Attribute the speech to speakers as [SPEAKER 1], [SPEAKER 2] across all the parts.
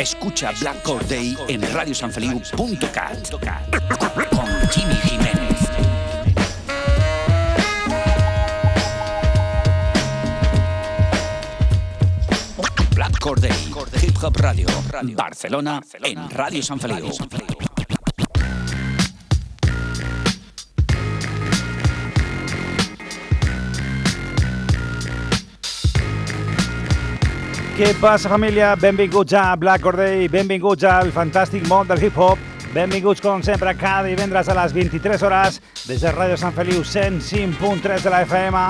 [SPEAKER 1] Escucha Black Corday en radiosanfeliu.cat con Jimmy Jiménez. Black Corday, Hip Hop Radio, Barcelona, en Radio San Feliu.
[SPEAKER 2] Què passa, família? Benvinguts a Black Corday, benvinguts al fantàstic món del hip-hop, benvinguts, com sempre, cada divendres a les 23 hores des de Ràdio Sant Feliu 105.3 de la FM,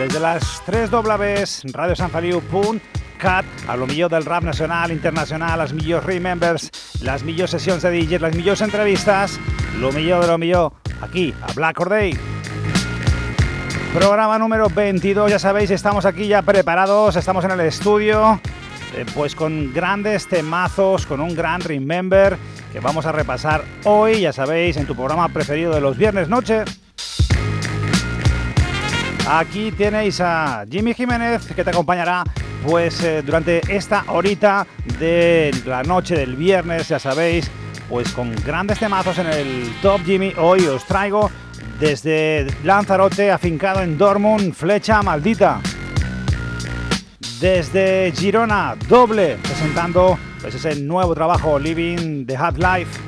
[SPEAKER 2] des de les 3 Ws, radiosanfeliu.cat, a lo millor del rap nacional, internacional, els millors remembers, les millors sessions de DJs, les millors entrevistes, lo millor de lo millor, aquí, a Black Corday. Programa número 22, ya sabéis, estamos aquí ya preparados, estamos en el estudio, pues con grandes temazos, con un gran remember que vamos a repasar hoy, ya sabéis, en tu programa preferido de los viernes noche. Aquí tenéis a Jimmy Jiménez que te acompañará pues eh, durante esta horita de la noche del viernes, ya sabéis, pues con grandes temazos en el Top Jimmy. Hoy os traigo desde Lanzarote, afincado en Dortmund, Flecha Maldita. Desde Girona, doble, presentando pues, ese nuevo trabajo, Living the Hard Life.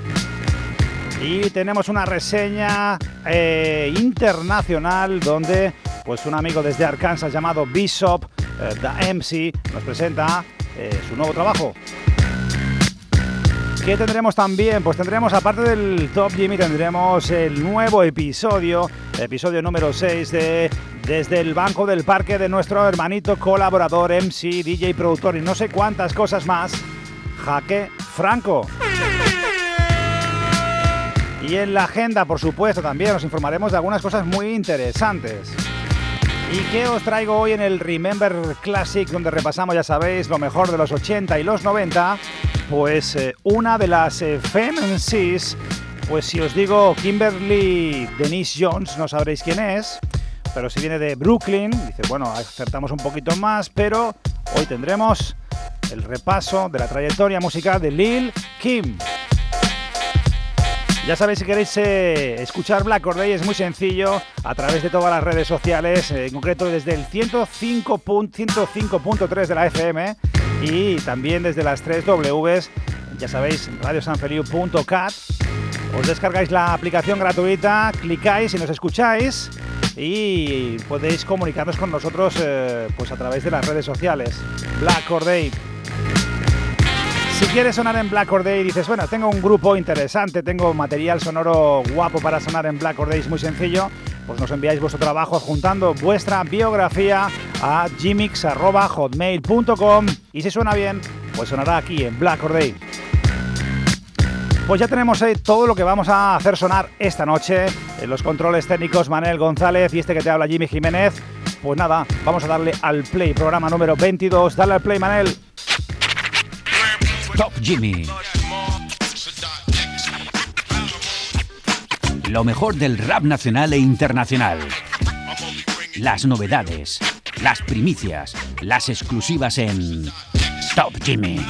[SPEAKER 2] Y tenemos una reseña eh, internacional donde pues, un amigo desde Arkansas llamado Bishop, eh, The MC, nos presenta eh, su nuevo trabajo. ¿Qué tendremos también? Pues tendremos, aparte del Top Jimmy, tendremos el nuevo episodio, episodio número 6 de Desde el Banco del Parque de nuestro hermanito colaborador, MC, DJ, productor y no sé cuántas cosas más, Jaque Franco. Y en la agenda, por supuesto, también os informaremos de algunas cosas muy interesantes. ¿Y qué os traigo hoy en el Remember Classic, donde repasamos, ya sabéis, lo mejor de los 80 y los 90? Pues eh, una de las eh, pues si os digo Kimberly Denise Jones, no sabréis quién es, pero si viene de Brooklyn, dice, bueno, acertamos un poquito más, pero hoy tendremos el repaso de la trayectoria musical de Lil Kim. Ya sabéis, si queréis eh, escuchar Black Corday es muy sencillo a través de todas las redes sociales, eh, en concreto desde el 105.3 de la FM y también desde las 3 Ws, ya sabéis, radiosanfeliu.cat. Os descargáis la aplicación gratuita, clicáis y nos escucháis y podéis comunicarnos con nosotros eh, pues a través de las redes sociales. Black Corday. Si quieres sonar en Black Or Day y dices, bueno, tengo un grupo interesante, tengo material sonoro guapo para sonar en Black Or Day, es muy sencillo, pues nos enviáis vuestro trabajo juntando vuestra biografía a gmix.hotmail.com y si suena bien, pues sonará aquí en Black Or Day. Pues ya tenemos ahí todo lo que vamos a hacer sonar esta noche. En los controles técnicos Manel González y este que te habla Jimmy Jiménez. Pues nada, vamos a darle al play, programa número 22. Dale al play, Manel.
[SPEAKER 1] Top Jimmy. Lo mejor del rap nacional e internacional. Las novedades, las primicias, las exclusivas en Top Jimmy.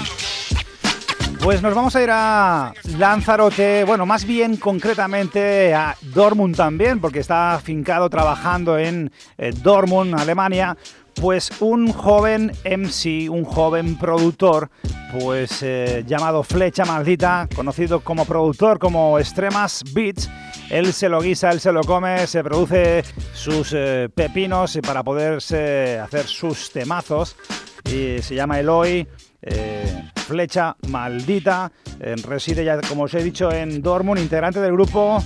[SPEAKER 2] Pues nos vamos a ir a Lanzarote, bueno, más bien concretamente a Dortmund también, porque está afincado trabajando en eh, Dortmund, Alemania, pues un joven MC, un joven productor, pues eh, llamado Flecha Maldita, conocido como productor como Extremas Beats. Él se lo guisa, él se lo come, se produce sus eh, pepinos para poderse hacer sus temazos. Y se llama Eloy. Eh, Flecha Maldita, reside ya, como os he dicho, en Dortmund, integrante del grupo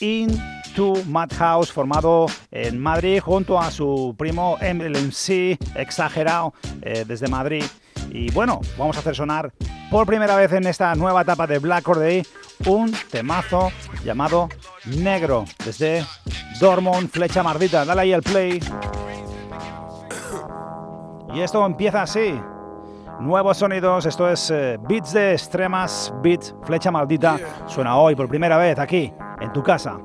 [SPEAKER 2] In 2 Madhouse, formado en Madrid junto a su primo MLMC, exagerado, eh, desde Madrid. Y bueno, vamos a hacer sonar por primera vez en esta nueva etapa de Black Or Day un temazo llamado Negro, desde Dortmund, Flecha Mardita. Dale ahí el play. Y esto empieza así. Nuevos sonidos, esto es eh, Beats de Extremas, Beats, Flecha Maldita. Suena hoy por primera vez aquí, en tu casa.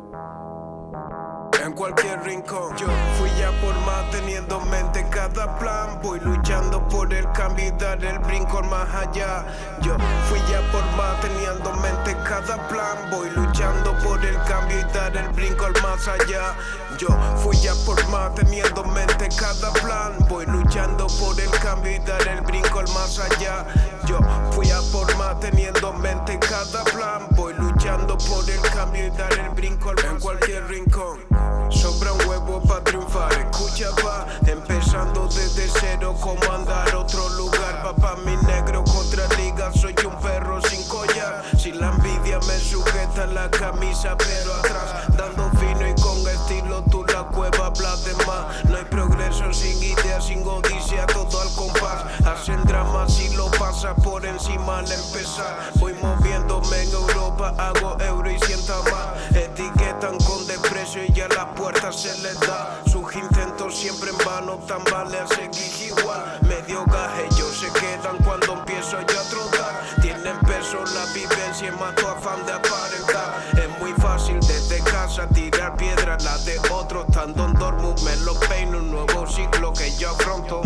[SPEAKER 3] Cualquier rincón, yo fui ya por más teniendo en mente cada plan. Voy luchando por el cambio y dar el brinco más allá. Yo fui ya por más teniendo en mente cada plan. Voy luchando por el cambio y dar el brinco más allá. Yo fui ya por más teniendo en mente cada plan. Voy luchando por el cambio y dar el brinco más allá. Yo fui a por más teniendo en mente cada plan. Voy luchando por el cambio y dar el brinco en cualquier rincón. Sobra un huevo para triunfar, escucha va, empezando desde cero, como andar otro lugar, papá mi negro contra liga, soy un perro sin collar, si la envidia me sujeta la camisa pero atrás, dando fino y con estilo tú la cueva hablas de más, no hay progreso sin idea, sin odisea, todo al compás, hacen drama si lo pasa por encima al empezar, voy moviéndome en Europa, hago euro y sienta más, etiquetan con desprecio y ya la puerta se les da. Sus intentos siempre en vano, a seguir igual. Medio gaje, ellos se quedan cuando empiezo yo a trotar. Tienen peso la vivencia y mato afán de aparentar. Es muy fácil desde casa tirar piedras, la de otros. Estando en dormo, me lo peino. Un nuevo ciclo que yo afronto.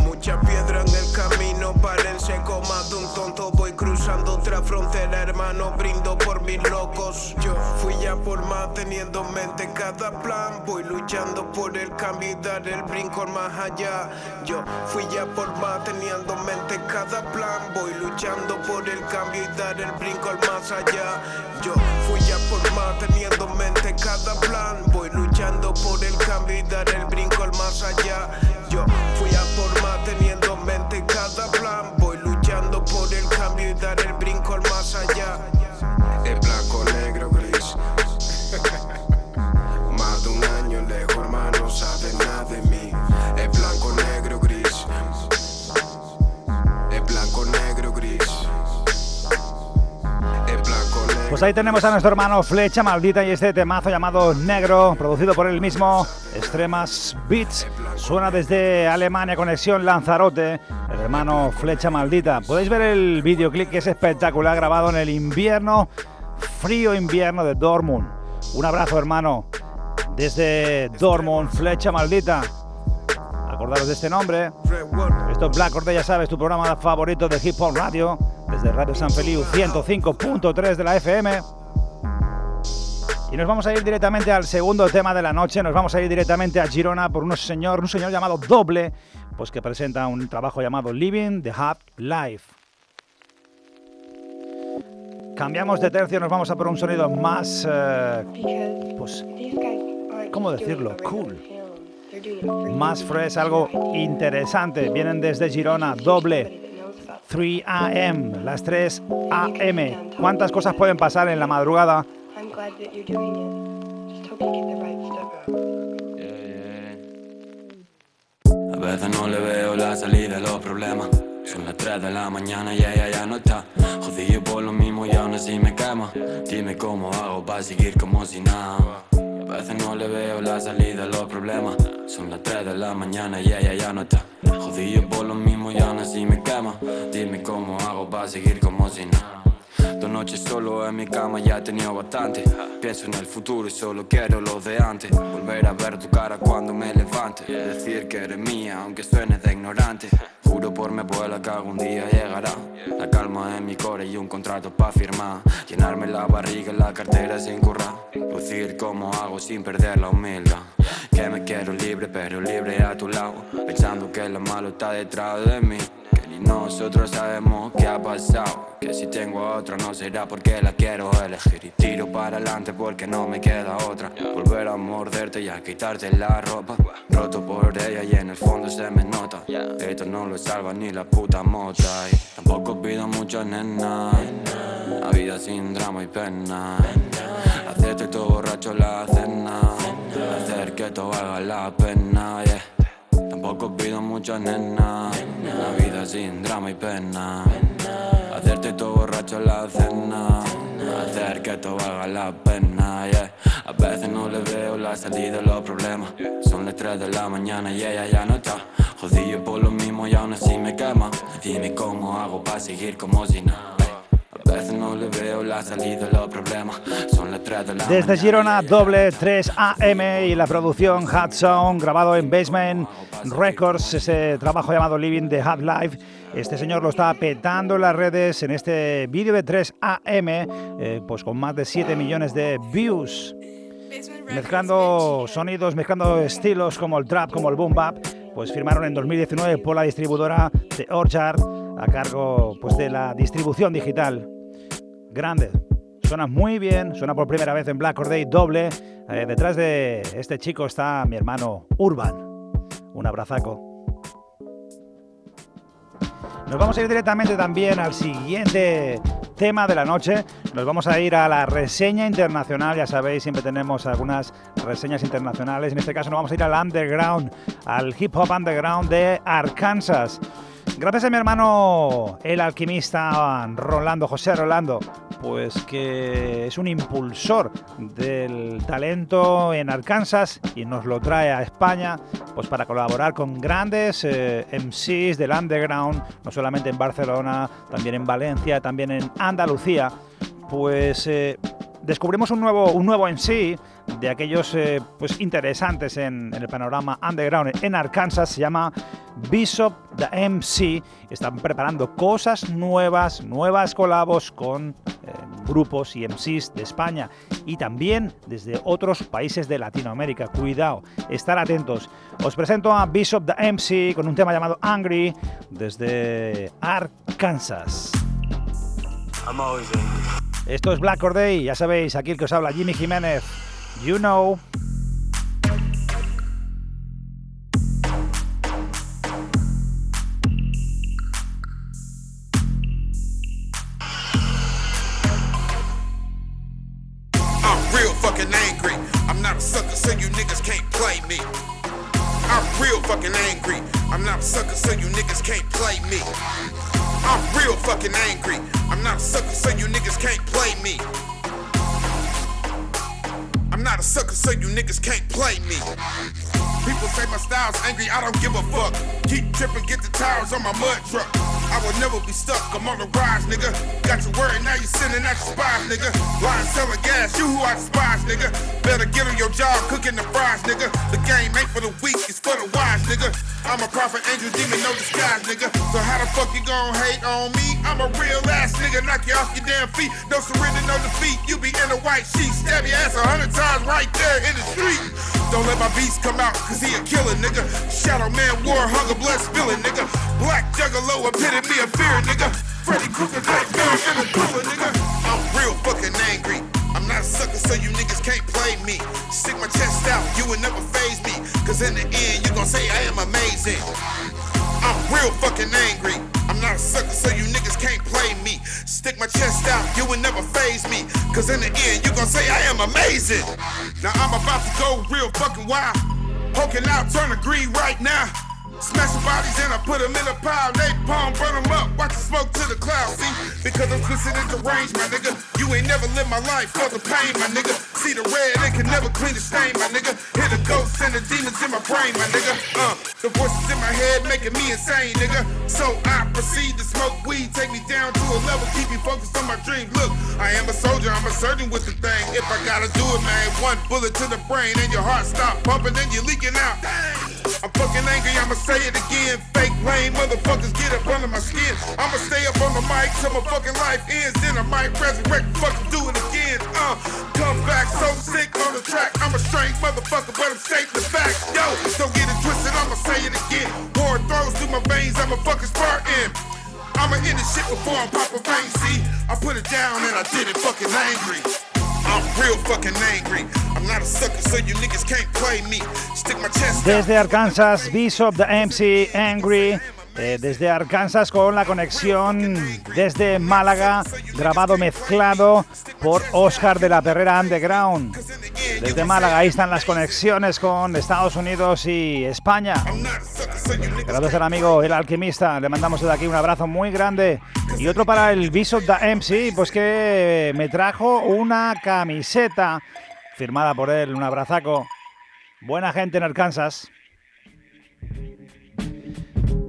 [SPEAKER 3] Otra frontera, hermano, brindo por mis locos. Yo fui ya por más teniendo en mente cada plan. Voy luchando por el cambio y dar el brinco más allá. Yo fui ya por más teniendo en mente cada plan. Voy luchando por el cambio y dar el brinco más allá. Yo fui ya por más teniendo en mente cada plan. Voy luchando por el cambio y dar el brinco más allá. Yo fui a por más teniendo en mente cada
[SPEAKER 2] Pues ahí tenemos a nuestro hermano Flecha Maldita y este temazo llamado Negro, producido por él mismo, Extremas Beats. Suena desde Alemania, conexión Lanzarote, hermano Flecha Maldita. Podéis ver el videoclip que es espectacular, grabado en el invierno, frío invierno de Dortmund. Un abrazo, hermano, desde Dortmund, Flecha Maldita. Acordaros de este nombre. Esto es Black Order, ya sabes, tu programa favorito de Hip Hop Radio, desde Radio San Feliu 105.3 de la FM. Y nos vamos a ir directamente al segundo tema de la noche, nos vamos a ir directamente a Girona por un señor, un señor llamado Doble, pues que presenta un trabajo llamado Living the Hot Life. Cambiamos de tercio, nos vamos a por un sonido más, eh, pues, ¿cómo decirlo? Cool. más fresh, algo interesante. Vienen desde Girona, doble. 3 AM, las 3 AM. ¿Cuántas cosas pueden pasar en la madrugada?
[SPEAKER 4] I'm glad that you're doing it. Just hope you get the
[SPEAKER 5] A veces no le veo la salida a los problemas. Son las 3 de la mañana y ella ya no está. Jodido por lo mismo y aún así me quema. Dime cómo hago para seguir como si nada. A veces no le veo la salida a los problemas. Son las 3 de la mañana y ella ya no está. Jodido por lo mismo y aún así me quema. Dime cómo hago para seguir como si nada. Dos noches solo en mi cama ya he tenido bastante. Pienso en el futuro y solo quiero lo de antes. Volver a ver tu cara cuando me levante. Decir que eres mía, aunque suene de ignorante. Juro por mi abuela que algún día llegará. La calma en mi core y un contrato pa' firmar. Llenarme la barriga y la cartera sin currar. Lucir como hago sin perder la humildad. Que me quiero libre, pero libre a tu lado. Pensando que lo malo está detrás de mí. Nosotros sabemos qué ha pasado. Que si tengo otra no será porque la quiero elegir. Y tiro para adelante porque no me queda otra. Volver a morderte y a quitarte la ropa. Roto por ella y en el fondo se me nota. Esto no lo salva ni la puta mota. Y tampoco pido mucho, nena. La vida sin drama y pena. Hacerte todo borracho la cena. que todo valga la pena. Tampoco pido mucho, nena. Una vida sin drama y pena. Hacerte todo borracho en la cena. Hacer que todo valga la pena, yeah. A veces no le veo la salida a los problemas. Son las 3 de la mañana y ella ya no está. Jodido por lo mismo y aún así me quema. Dime cómo hago para seguir como si nada. A veces no le veo la salida a los problemas. Son las 3 de la
[SPEAKER 2] Desde. Girona, doble 3 AM y la producción Hot Sound, grabado en Basement Records, ese trabajo llamado Living the Hot Life. Este señor lo está petando en las redes en este vídeo de 3 AM, eh, pues con más de 7 millones de views. Mezclando sonidos, mezclando estilos como el trap, como el boom bap, pues firmaron en 2019 por la distribuidora de Orchard a cargo pues, de la distribución digital. Grande. Suena muy bien, suena por primera vez en Black Or Day doble. Eh, detrás de este chico está mi hermano Urban. Un abrazaco. Nos vamos a ir directamente también al siguiente tema de la noche. Nos vamos a ir a la reseña internacional. Ya sabéis, siempre tenemos algunas reseñas internacionales. En este caso nos vamos a ir al underground, al hip hop underground de Arkansas. Gracias a mi hermano, el alquimista Rolando, José Rolando, pues que es un impulsor del talento en Arkansas y nos lo trae a España, pues para colaborar con grandes eh, MCs del underground, no solamente en Barcelona, también en Valencia, también en Andalucía. Pues eh, descubrimos un nuevo, un nuevo MC de aquellos eh, pues interesantes en, en el panorama underground en Arkansas, se llama Bishop the MC. Están preparando cosas nuevas, nuevas colabos con eh, grupos y MCs de España y también desde otros países de Latinoamérica. Cuidado, estar atentos. Os presento a Bishop the MC con un tema llamado Angry desde Arkansas.
[SPEAKER 6] I'm always angry.
[SPEAKER 2] Esto es Black Or Day, ya sabéis, aquí el que os habla Jimmy Jiménez. You know.
[SPEAKER 7] So you niggas can't play me. People say my style's angry, I don't give a fuck. Keep tripping, get the tires on my mud truck. I will never be stuck, I'm on the rise, nigga. Got you worried, now you sending out your spies, nigga. Lying, selling gas, you who I despise, nigga. Better get on your job, cooking the fries, nigga. The game ain't for the weak, it's for the wise, nigga. I'm a prophet, angel, demon, no disguise, nigga. So how the fuck you gon' hate on me? I'm a real ass nigga, knock you off your damn feet. No surrender, no defeat. You be in a white sheet, stab your ass a hundred times right there in the street. Don't let my beast come out, cause he a killer, nigga. Shadow man, war, hunger, blood spilling, nigga. Black juggalo, epitome of fear, nigga. Freddy Krueger, nightmare in the cooler, nigga. I'm real fucking angry. I'm not a sucker, so you niggas can't play me. Stick my chest out, you will never phase me. Cause in the end, you gon' say I am amazing. I'm real fucking angry. I'm not a sucker, so you niggas can't play me. Stick my chest out, you will never phase me. Cause in the end, you gon' say I am amazing. Now I'm about to go real fucking wild. Poking out, turn the green right now. Smashing bodies and I put them in a pile. They palm, burn them up, watch the smoke to the clouds. See, because I'm twisted in the range, my nigga. You ain't never lived my life for the pain, my nigga. See the red, they can never clean the stain, my nigga. Hear the ghosts and the demons in my brain, my nigga. Uh, the voices in my head making me insane, nigga. So I proceed to smoke weed, take me down to a level, keep me focused on my dream. Look, I am a soldier, I'm a surgeon with the thing. If I gotta do it, man, one bullet to the brain and your heart stop pumping, then you're leaking out. I'm fucking angry, I'ma say it again. Fake lame motherfuckers get up under my skin. I'ma stay up on the mic till my fucking life ends. Then I might resurrect, fucking do it again. Uh, come back so sick on the track. I'm a strange motherfucker, but I'm stating the fact. Yo, don't get it twisted, I'ma say it again. Pouring throws through my veins, I'm a fucking Spartan. I'ma end this shit before I'm popping vein. See, I put it down and I did it fucking angry. I'm real fucking angry. I'm not a sucker, so you niggas can't play me. Stick my chest out.
[SPEAKER 2] Desde Arkansas, Bishop the MC Angry. eh, desde Arkansas con la conexión desde Málaga, grabado mezclado por Oscar de la Perrera Underground. Desde Málaga, ahí están las conexiones con Estados Unidos y España. Gracias amigo El Alquimista, le mandamos desde aquí un abrazo muy grande. Y otro para el Bishop da MC, pues que me trajo una camiseta firmada por él, un abrazaco. Buena gente en Arkansas.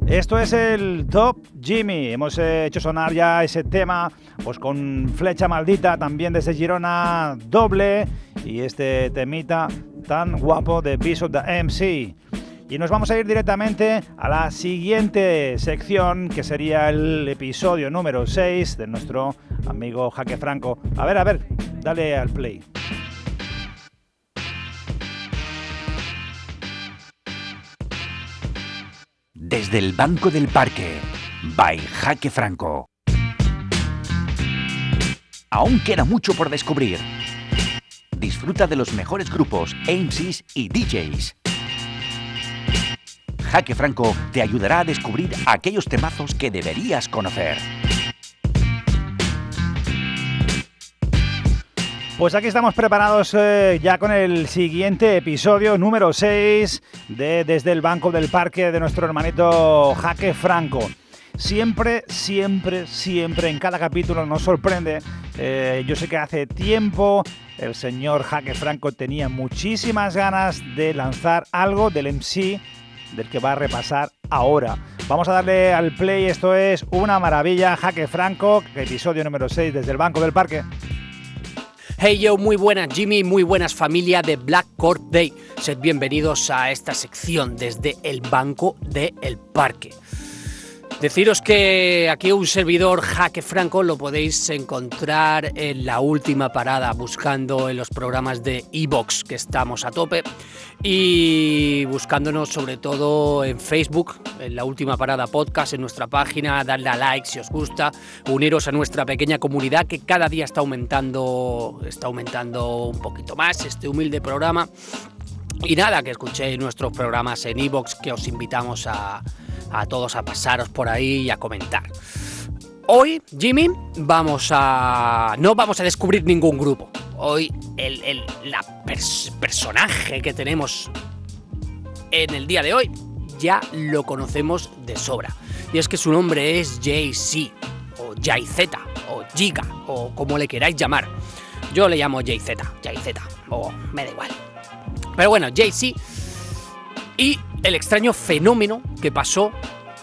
[SPEAKER 2] Esto es el Top Jimmy. Hemos hecho sonar ya ese tema pues con Flecha Maldita, también desde Girona doble y este temita tan guapo de of the MC. Y nos vamos a ir directamente a la siguiente sección, que sería el episodio número 6 de nuestro amigo Jaque Franco. A ver, a ver, dale al play.
[SPEAKER 1] Desde el Banco del Parque, by Jaque Franco. Aún queda mucho por descubrir. Disfruta de los mejores grupos, MCs y DJs. Jaque Franco te ayudará a descubrir aquellos temazos que deberías conocer.
[SPEAKER 2] Pues aquí estamos preparados eh, ya con el siguiente episodio número 6 de Desde el Banco del Parque de nuestro hermanito Jaque Franco. Siempre, siempre, siempre en cada capítulo nos sorprende. Eh, yo sé que hace tiempo el señor Jaque Franco tenía muchísimas ganas de lanzar algo del MC del que va a repasar ahora. Vamos a darle al play, esto es una maravilla, Jaque Franco, episodio número 6 desde el Banco del Parque.
[SPEAKER 8] Hey yo, muy buenas Jimmy, muy buenas familia de Black Court Day. Sed bienvenidos a esta sección desde el Banco del Parque. Deciros que aquí un servidor Jaque Franco lo podéis encontrar en la última parada, buscando en los programas de Evox, que estamos a tope, y buscándonos sobre todo en Facebook, en la última parada podcast, en nuestra página, darle a like si os gusta, uniros a nuestra pequeña comunidad que cada día está aumentando, está aumentando un poquito más este humilde programa. Y nada, que escuchéis nuestros programas en Evox, que os invitamos a, a todos a pasaros por ahí y a comentar. Hoy, Jimmy, vamos a. No vamos a descubrir ningún grupo. Hoy, el, el la personaje que tenemos en el día de hoy ya lo conocemos de sobra. Y es que su nombre es Jay-Z, o Jay-Z, o Giga, o como le queráis llamar. Yo le llamo Jay-Z, Jay-Z, o me da igual. Pero bueno, Jay-Z y el extraño fenómeno que pasó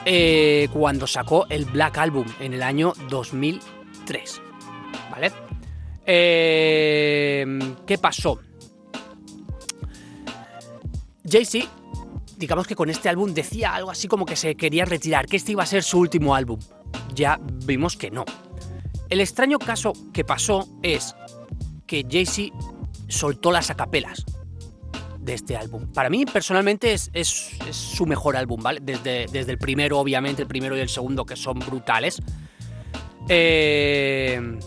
[SPEAKER 8] eh, cuando sacó el Black Album en el año 2003. ¿Vale? Eh, ¿Qué pasó? Jay-Z, digamos que con este álbum decía algo así como que se quería retirar, que este iba a ser su último álbum. Ya vimos que no. El extraño caso que pasó es que Jay-Z soltó las acapelas de este álbum. Para mí, personalmente, es, es, su mejor álbum, ¿vale? Desde, desde, el primero, obviamente, el primero y el segundo, que son brutales. Eh,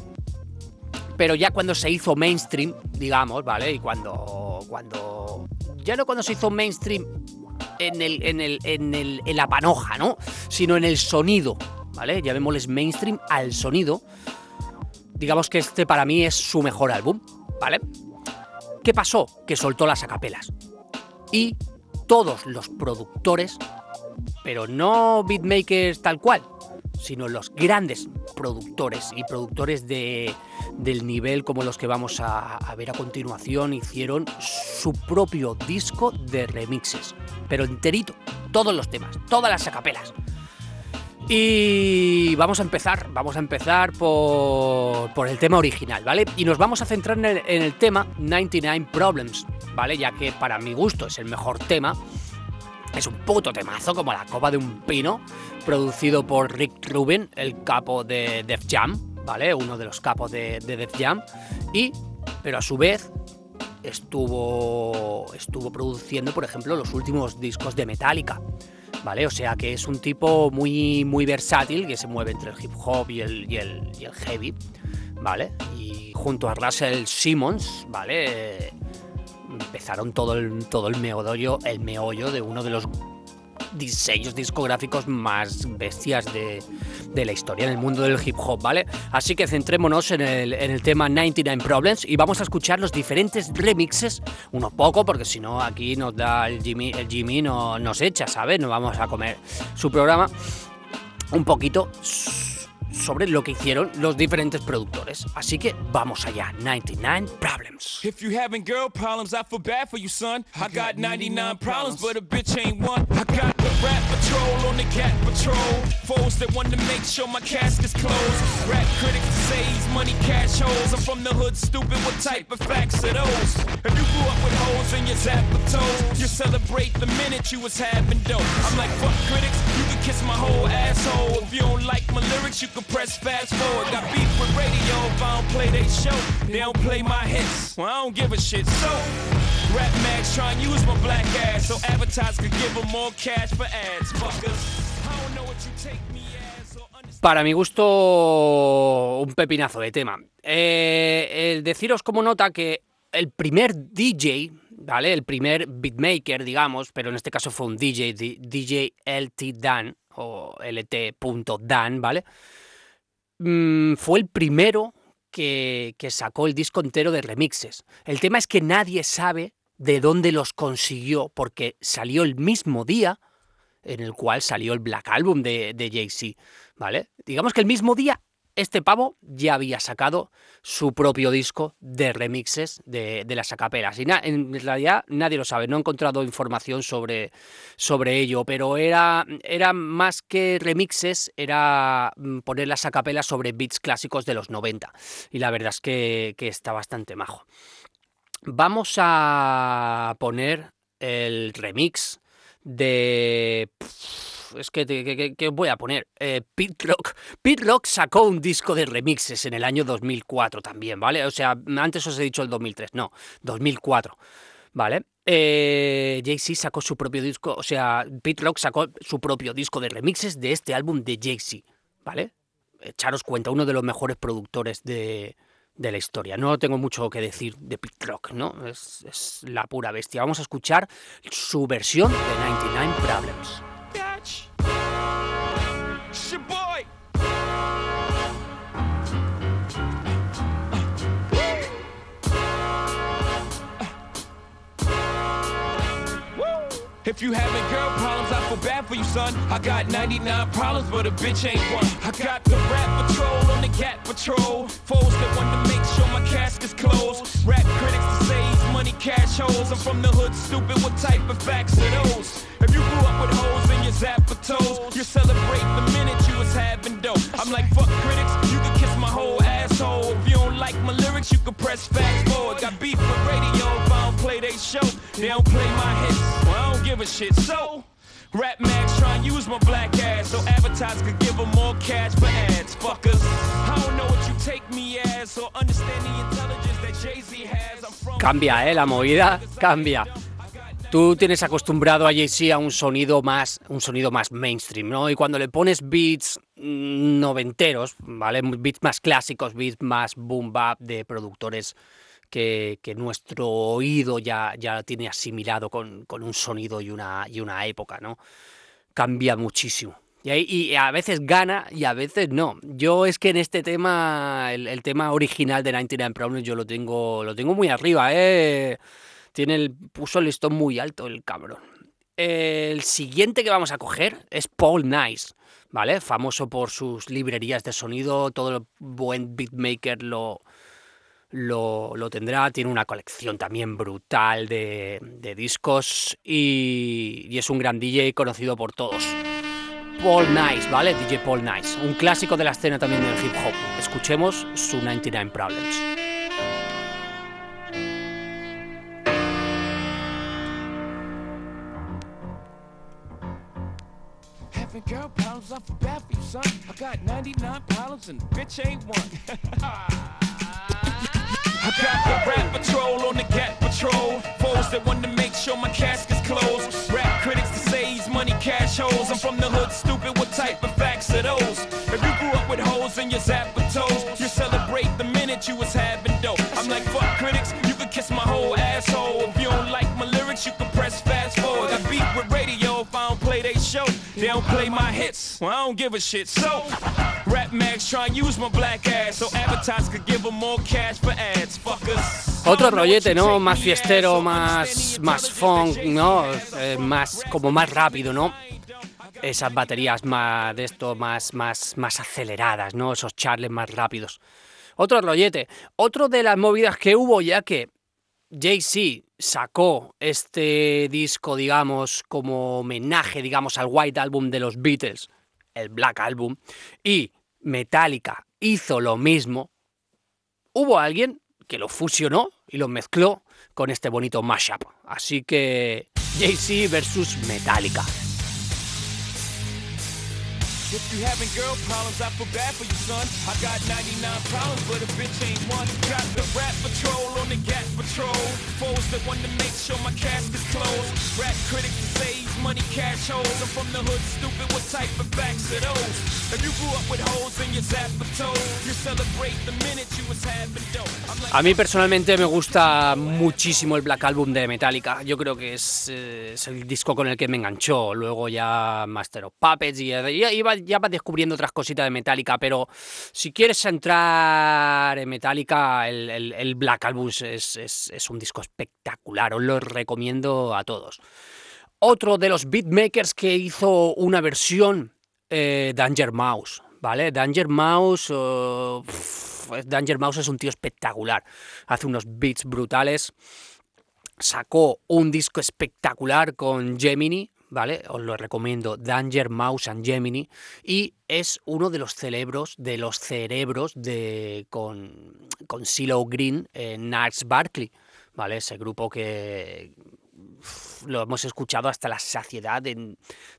[SPEAKER 8] pero ya cuando se hizo mainstream, digamos, ¿vale? Y cuando. cuando ya no cuando se hizo mainstream en, el, en, el, en, el, en la panoja, ¿no? Sino en el sonido, ¿vale? Llamémosles mainstream al sonido. Digamos que este para mí es su mejor álbum, ¿vale? ¿Qué pasó? Que soltó las acapelas. Y todos los productores, pero no beatmakers tal cual, sino los grandes productores y productores de, del nivel como los que vamos a, a, ver a continuación, hicieron su propio disco de remixes, pero enterito, todos los temas, todas las acapelas. Y vamos a empezar, vamos a empezar por, por, el tema original, ¿vale? Y nos vamos a centrar en el, tema 99 Problems, ¿vale? Ya que para mi gusto es el mejor tema. Es un puto temazo, como la copa de un pino, producido por Rick Rubin, el capo de Def Jam, ¿vale? Uno de los capos de, de Def Jam. Y, pero a su vez, estuvo, estuvo produciendo, por ejemplo, los últimos discos de Metallica. ¿Vale? O sea que es un tipo muy, muy versátil que se mueve entre el hip hop y el, y el, heavy, ¿vale? Y junto a Russell Simmons, ¿vale? Empezaron todo el, todo el meollo, el meollo de uno de los diseños discográficos más bestias de, de la historia en el mundo del hip hop, ¿vale? Así que centrémonos en el, en el tema 99 Problems y vamos a escuchar los diferentes remixes, uno poco, porque si no aquí nos da el Jimmy, el Jimmy no, nos echa, ¿sabes? No vamos a comer su programa un poquito sobre lo que hicieron los diferentes productores. Así que vamos allá, 99 Problems.
[SPEAKER 9] If you having girl problems, I feel bad for you, son. I got 99 problems, but a bitch ain't one. I got the rap patrol on the cat patrol. Foes that want to make sure my casket's closed. Rap critics say he's money cash holes. I'm from the hood, stupid. What type of facts are those? If you grew up with holes in your zap of toes, you celebrate the minute you was having dope. I'm like, fuck critics, you can kiss my whole asshole. You can press fast forward. Got beef with radio if I don't play they show. They don't play my hits. Well, I don't give a shit. So, rap mags try and use my black ass so advertisers could give them more cash for ads. Fuckers, I don't know what you take me as.
[SPEAKER 8] Para mi gusto, un pepinazo de tema. Eh, el deciros como nota que el primer DJ, ¿vale? El primer beatmaker, digamos, pero en este caso fue un DJ, DJ LT Dan o LT.Dan, ¿vale? Mm, fue el primero que, que sacó el disco entero de remixes. El tema es que nadie sabe de dónde los consiguió porque salió el mismo día en el cual salió el Black Album de, de Jay-Z, ¿vale? Digamos que el mismo día este pavo ya había sacado su propio disco de remixes de, las acapelas. Y en realidad nadie lo sabe, no he encontrado información sobre, sobre ello, pero era, era más que remixes, era mm, poner las acapelas sobre beats clásicos de los 90. Y la verdad es que, que está bastante majo. Vamos a poner el remix de... Es que, que- voy a poner eh, Pete Rock. Pete Rock sacó un disco de remixes en el año 2004 también, ¿vale? O sea, antes os he dicho el 2003, no, 2004, ¿vale? Eh, Jay-Z sacó su propio disco, o sea, Pete Rock sacó su propio disco de remixes de este álbum de Jay-Z, ¿vale? Echaros cuenta, uno de los mejores productores de, la historia. No tengo mucho que decir de Pete Rock, ¿no? Es la pura bestia. Vamos a escuchar su versión de 99 Problems.
[SPEAKER 9] Your boy. If you having girl problems, I feel bad for you, son. I got 99 problems, but a bitch ain't one. I got the rap patrol on the cat patrol. Foes that want to make sure my casket's closed. Rap critics to say money cash holes. I'm from the hood, stupid. What type of facts are those? If you grew up with holes in your zap for toes, you celebrate the minute you was having dope. I'm like, fuck critics, you can kiss my whole asshole. If you don't like my lyrics, you can press fast forward. Got beef with radio if I don't play they show. They don't play my hits, well, I don't give a shit. So, rap mags try and use my black ass so advertisers could give them more cash for ads. Fuckers, I don't know what you take me as or understand the intelligence that Jay-Z has. I'm from
[SPEAKER 8] Cambia, ¿eh? La movida cambia. Tú tienes acostumbrado a Jay-Z a un sonido más, un sonido más mainstream, ¿no? Y cuando le pones beats mm, noventeros, ¿vale? Beats más clásicos, beats más boom bap de productores que, nuestro oído ya, ya tiene asimilado con, con un sonido y una, y una época, ¿no? Cambia muchísimo. Y a veces gana y a veces no. Yo es que en este tema, el, el tema original de 99 Problems, yo lo tengo, lo tengo muy arriba, ¿eh? Tiene el, puso el listón muy alto el cabrón. El siguiente que vamos a coger es Paul Nice, ¿vale? Famoso por sus librerías de sonido, todo el buen beatmaker lo, lo, lo tendrá. Tiene una colección también brutal de, de discos y, y es un gran DJ conocido por todos. Paul Nice, ¿vale? DJ Paul Nice, un clásico de la escena también del hip hop. Escuchemos su 99 Problems.
[SPEAKER 9] Having girl problems, I feel bad for you, son. I got 99 problems and bitch ain't one. I got the rap patrol on the cat patrol. Foes that want to make sure my casket's closed. Rap critics to say he's money cash holes. I'm from the hood, stupid. What type of facts are those? If you grew up with holes in your zap toes, you celebrate the minute you was having Well, I don't give a shit. So, Rap Max try and use my black ass so advertisers could give them more cash for ads. Fuckers.
[SPEAKER 8] Otro rollete, ¿no? Más fiestero, más, más funk, ¿no? Eh, más, como más rápido, ¿no? Esas baterías más de esto, más, más, más aceleradas, ¿no? Esos charles más rápidos. Otro rollete. Otro de las movidas que hubo, ya que Jay-Z sacó este disco, digamos, como homenaje, digamos, al White Album de los Beatles, el Black Album, y Metallica hizo lo mismo, hubo alguien que lo fusionó y lo mezcló con este bonito mashup. Así que Jay-Z versus Metallica.
[SPEAKER 9] If you having girl problems, I feel bad for you, son. I got 99 problems, but a bitch ain't one. Got the rap patrol on the Gat patrol. Foes that want to make sure my cask is closed. Rap critics say he's money cash holes. I'm from the hood, stupid. What type of facts are those? If you grew up with holes in your zap you celebrate the minute you was having dope. Like,
[SPEAKER 8] A mí personalmente me gusta muchísimo el Black Album de Metallica. Yo creo que es, eh, es el disco con el que me enganchó. Luego ya Master of Puppets y iba, ya vas descubriendo otras cositas de Metallica. Pero si quieres entrar en Metallica, el, el- Black Album es, es- un disco espectacular. Os lo recomiendo a todos. Otro de los beatmakers que hizo una versión, eh, Danger Mouse, ¿vale? Danger Mouse, pff, Danger Mouse es un tío espectacular, hace unos beats brutales, sacó un disco espectacular con Gemini, ¿vale? Os lo recomiendo, Danger Mouse and Gemini, y es uno de los cerebros, de los cerebros de, con, con CeeLo Green, eh, Nars Barkley, ¿vale? Ese grupo que lo hemos escuchado hasta la saciedad en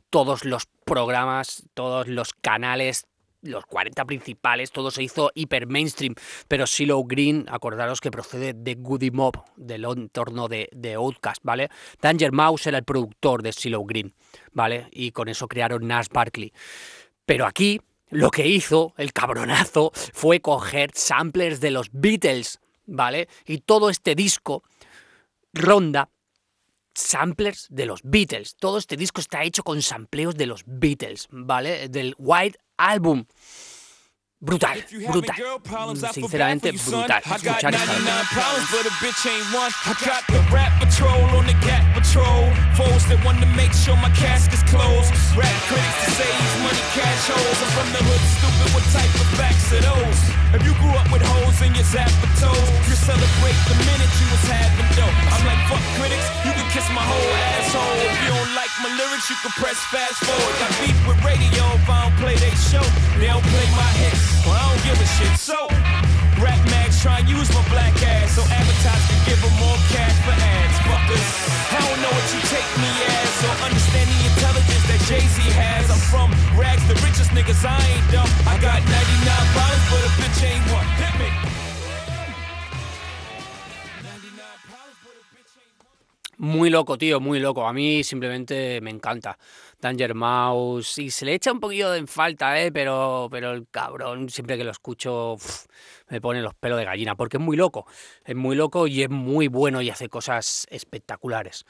[SPEAKER 8] todos los programas, todos los canales, los 40 principales, todo se hizo hiper mainstream, pero Silo Green, acordaros que procede de Goody Mob, del entorno de, de Outcast, ¿vale? Danger Mouse era el productor de Silo Green, ¿vale? Y con eso crearon Nas Barkley. Pero aquí lo que hizo el cabronazo fue coger samplers de los Beatles, ¿vale? Y todo este disco ronda samplers de los Beatles. Todo este disco está hecho con sampleos de los Beatles, ¿vale? Del White Album. Brutal, brutal.
[SPEAKER 9] bad
[SPEAKER 8] Sinceramente, brutal. Escuchar esta
[SPEAKER 9] 99 If you grew up with holes in your zapper toes, you celebrate the minute you was having dope. I'm like, fuck critics, you can kiss my whole asshole. If you don't like my lyrics, you can press fast forward. Got beef with radio if I don't play they show. They don't play my hits, well, I don't give a shit. So, Rap Max try and use my black ass so advertisers can give them more cash for ads. Fuckers, I don't know what you take me as or understand the intelligence that Jay Z has. I'm from rags, the richest niggas, I ain't
[SPEAKER 8] Muy loco, tío, muy loco. A mí simplemente me encanta. Danger Mouse. Y se le echa un poquillo de falta, ¿eh? Pero, pero el cabrón, siempre que lo escucho, me pone los pelos de gallina. Porque es muy loco. Es muy loco y es muy bueno y hace cosas espectaculares.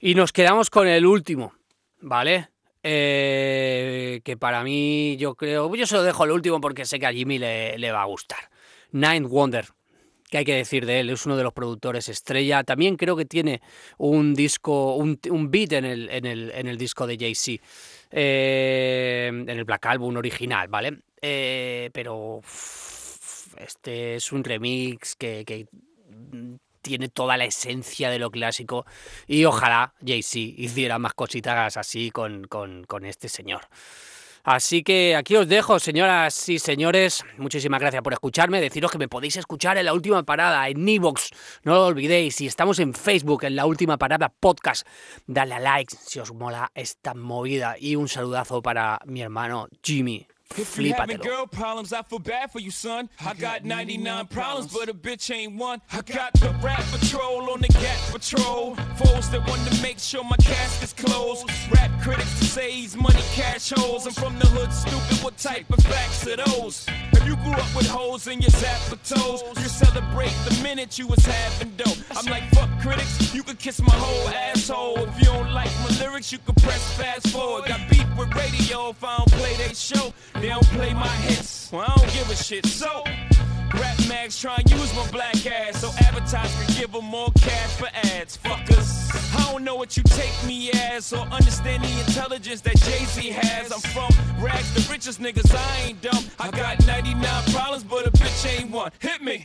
[SPEAKER 8] Y nos quedamos con el último, ¿vale? Eh, que para mí, yo creo. Yo se lo dejo el último porque sé que a Jimmy le, le va a gustar. Nine Wonder. ¿Qué hay que decir de él? Es uno de los productores estrella. También creo que tiene un disco, un, beat en el, en, el, en el disco de Jay-Z. eh, en el Black Album original, ¿vale? Eh, pero este es un remix que, que tiene toda la esencia de lo clásico y ojalá Jay-Z hiciera más cositas así con, con, con este señor. Así que aquí os dejo, señoras y señores. Muchísimas gracias por escucharme. Deciros que me podéis escuchar en la última parada, en Evox. No lo olvidéis. Si estamos en Facebook, en la última parada podcast, dale a like si os mola esta movida. Y un saludazo para mi hermano Jimmy.
[SPEAKER 9] If you having girl problems, I feel bad for you, son. I got 99 problems, but a bitch ain't one. I got the rap patrol on the Gat patrol. Foes that want to make sure my cask is closed. Rap critics to say he's money cash holes. I'm from the hood, stupid. What type of facts are those? If you grew up with holes in your zapper toes, you celebrate the minute you was having dope. I'm like, fuck critics, you can kiss my whole asshole. If you don't like my lyrics, you can press fast forward. Got beef with radio if I don't play they show. They don't play my hits, well, I don't give a shit. So, Rap mags try and use my black ass so advertisers can give them more cash for ads. Fuckers, I don't know what you take me as or understand the intelligence that Jay Z has. I'm from rags, the richest niggas, I ain't dumb. I got 99 problems, but a bitch ain't one. Hit me.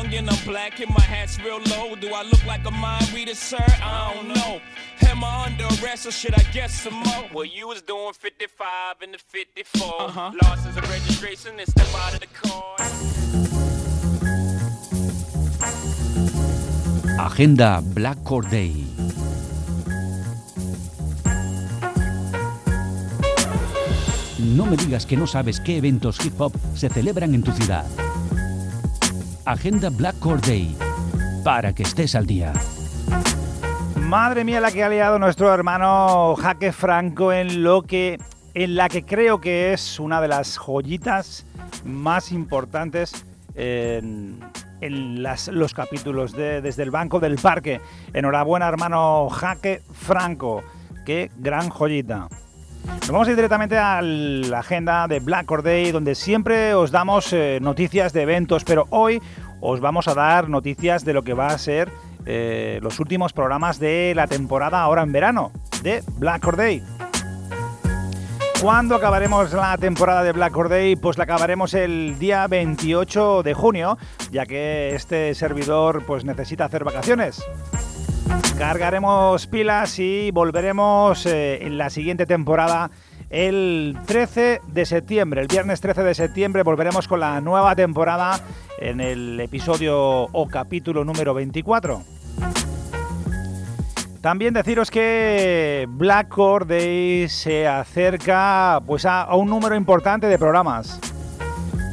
[SPEAKER 9] and I'm black and my hat's real low. Do I look like a mind reader, sir? I don't know. Am I under arrest or should I guess some more? Well, you was doing 55 in the 54. Uh-huh. Losses of registration and step out of the car.
[SPEAKER 1] Agenda Black Core Day. No me digas que no sabes qué eventos hip hop se celebran en tu ciudad. Agenda Black Core Day. Para que estés al día.
[SPEAKER 2] Madre mía la que ha liado nuestro hermano Jaque Franco en lo que en la que creo que es una de las joyitas más importantes en, en las- los capítulos de Desde el Banco del Parque. Enhorabuena, hermano Jaque Franco. Qué gran joyita. Nos vamos a ir directamente a la agenda de Black Or Day, donde siempre os damos eh, noticias de eventos, pero hoy os vamos a dar noticias de lo que va a ser eh, los últimos programas de la temporada ahora en verano, de Black Or Day. ¿Cuándo acabaremos la temporada de Black Or Day? Pues la acabaremos el día 28 de junio, ya que este servidor pues necesita hacer vacaciones. Cargaremos pilas y volveremos eh, en la siguiente temporada el 13 de septiembre. El viernes 13 de septiembre volveremos con la nueva temporada en el episodio o capítulo número 24. También deciros que Black Core Day se acerca pues a, un número importante de programas.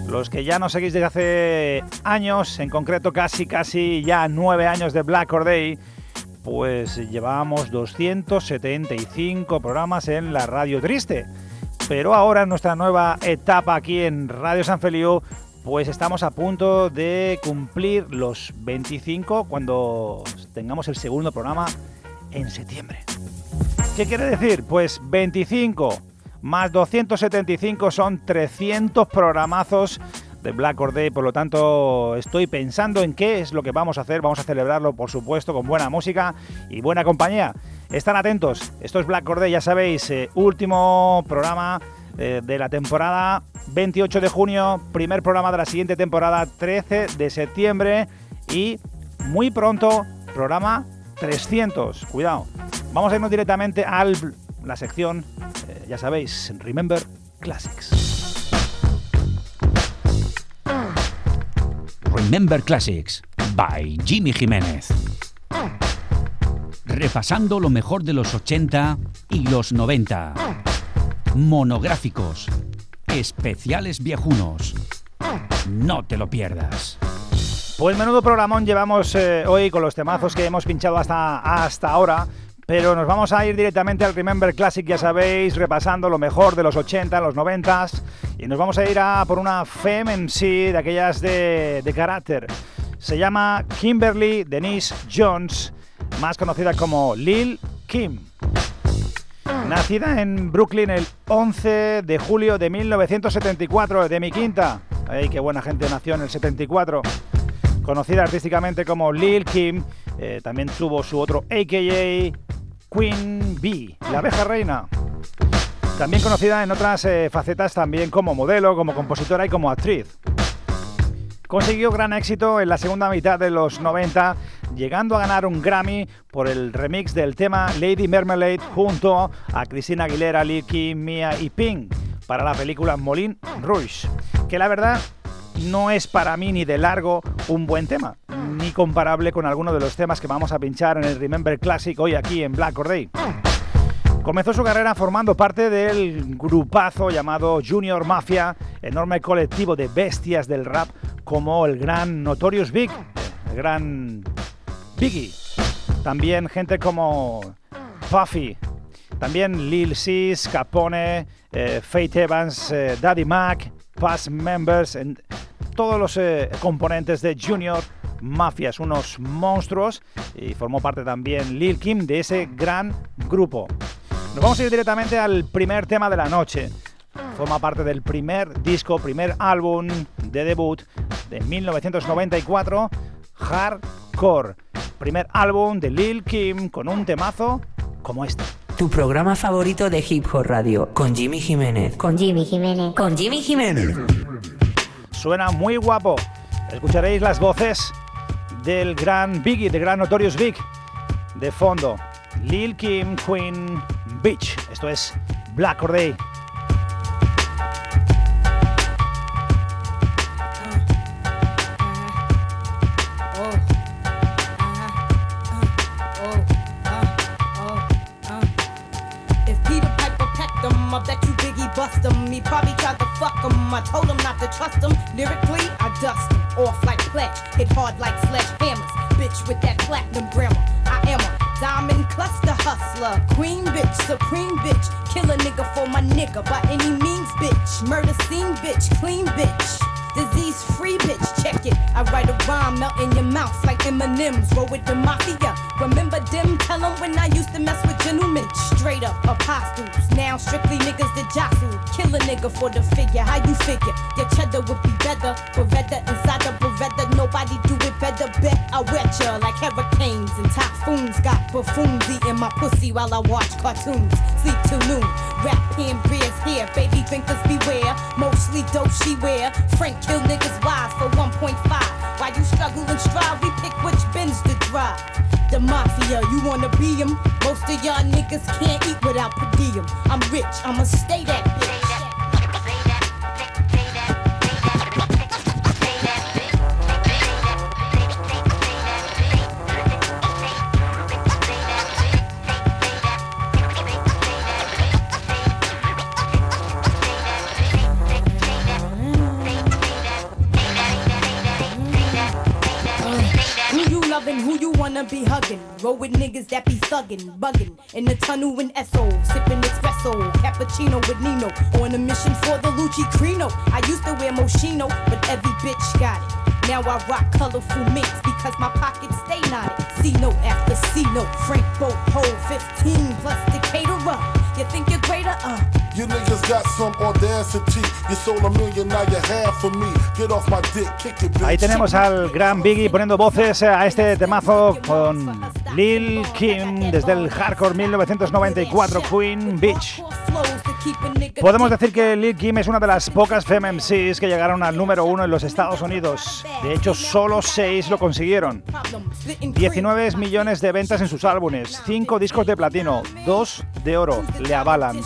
[SPEAKER 2] Los que ya nos seguís desde hace años, en concreto casi casi ya nueve años de Black Core Day, pues llevábamos 275 programas en la Radio Triste. Pero ahora en nuestra nueva etapa aquí en Radio San Feliu, pues estamos a punto de cumplir los 25 cuando tengamos el segundo programa en septiembre. ¿Qué quiere decir? Pues 25 más 275 son 300 programazos de Black Or por lo tanto estoy pensando en qué es lo que vamos a hacer, vamos a celebrarlo por supuesto con buena música y buena compañía. Están atentos, esto es Black Or ya sabéis, eh, último programa eh, de la temporada, 28 de junio, primer programa de la siguiente temporada, 13 de septiembre y muy pronto programa 300, cuidado. Vamos a irnos directamente a la sección, eh, ya sabéis, Remember Classics.
[SPEAKER 1] Remember Classics by Jimmy Jiménez. Repasando lo mejor de los 80 y los 90. Monográficos. Especiales viejunos. No te lo pierdas.
[SPEAKER 2] Pues menudo programón llevamos eh, hoy con los temazos que hemos pinchado hasta, hasta ahora. Pero nos vamos a ir directamente al Remember Classic, ya sabéis, repasando lo mejor de los 80, los 90 y nos vamos a ir a por una Femme MC de aquellas de, de carácter. Se llama Kimberly Denise Jones, más conocida como Lil Kim. Nacida en Brooklyn el 11 de julio de 1974, de mi quinta. ¡Ay, qué buena gente nació en el 74! Conocida artísticamente como Lil Kim, eh, también tuvo su otro AKA Queen Bee, la abeja reina. También conocida en otras eh, facetas también como modelo, como compositora y como actriz. Consiguió gran éxito en la segunda mitad de los 90, llegando a ganar un Grammy por el remix del tema Lady Marmalade junto a Cristina Aguilera, Lil Kim, Mia y Pink para la película Moulin Rouge, que la verdad no es para mí ni de largo un buen tema. ni comparable con alguno de los temas que vamos a pinchar en el Remember Classic hoy aquí en Black Corday. Comenzó su carrera formando parte del grupazo llamado Junior Mafia, enorme colectivo de bestias del rap como el gran Notorious Big, el gran Biggie. También gente como Puffy, también Lil Sis, Capone, eh, Fate Evans, eh, Daddy Mac, past members, en todos los eh, componentes de Junior Mafias, unos monstruos, y formó parte también Lil Kim de ese gran grupo. Nos vamos a ir directamente al primer tema de la noche. Forma parte del primer disco, primer álbum de debut de 1994, Hardcore. Primer álbum de Lil Kim con un temazo como este.
[SPEAKER 10] Tu programa favorito de Hip Hop Radio, con Jimmy Jiménez.
[SPEAKER 11] Con Jimmy Jiménez.
[SPEAKER 10] Con Jimmy Jiménez.
[SPEAKER 2] Suena muy guapo. Escucharéis las voces del gran Biggie, del gran Notorious Big. De fondo, Lil Kim, Queen Beach. Esto es Black or
[SPEAKER 12] fuck. I told him not to trust him. Lyrically, I dust. Off like pledge, hit hard like sledgehammers. Bitch with that platinum grammar. I am a diamond cluster hustler. Queen bitch, supreme bitch. Kill a nigga for my nigga by any means, bitch. Murder scene bitch, clean bitch. Disease free bitch, check it. I write a rhyme, melt in your mouth like M&M's. Roll with the mafia. Remember them? Tell them when I used to mess with gentlemen. Straight up apostles. Now strictly niggas that jostle. Kill a nigga for the figure. How you figure? Your cheddar would be better. Beretta inside the Beretta. Nobody do it better. Bet I wet ya like hurricanes and typhoons. Got buffoons eating my pussy while I watch cartoons. Sleep till noon. Rap pen beers here. Baby drinkers beware. Mostly dope she wear. Frank kill niggas wise for 1.5. While you struggle and strive, we pick which bins to drive. The mafia, you wanna be him? Most of y'all niggas can't eat without per diem. I'm rich, I'ma stay that bitch. Loving, who you wanna be hugging? Roll with niggas that be thuggin', buggin'. In the tunnel in Esso, sippin' espresso, cappuccino with Nino. On a mission for the Lucci Crino. I used to wear Moschino, but every bitch got it. Now I rock colorful minks because my pockets stay knotted. C note after C note, Frank Boat, Hole 15 plus the caterer. You think you're greater? Uh.
[SPEAKER 2] Ahí tenemos al gran Biggie poniendo voces a este temazo con Lil Kim desde el Hardcore 1994 Queen Beach. Podemos decir que Lil Kim es una de las pocas femme MCs que llegaron al número uno en los Estados Unidos. De hecho, solo seis lo consiguieron. 19 millones de ventas en sus álbumes, 5 discos de platino, 2 de oro le avalan.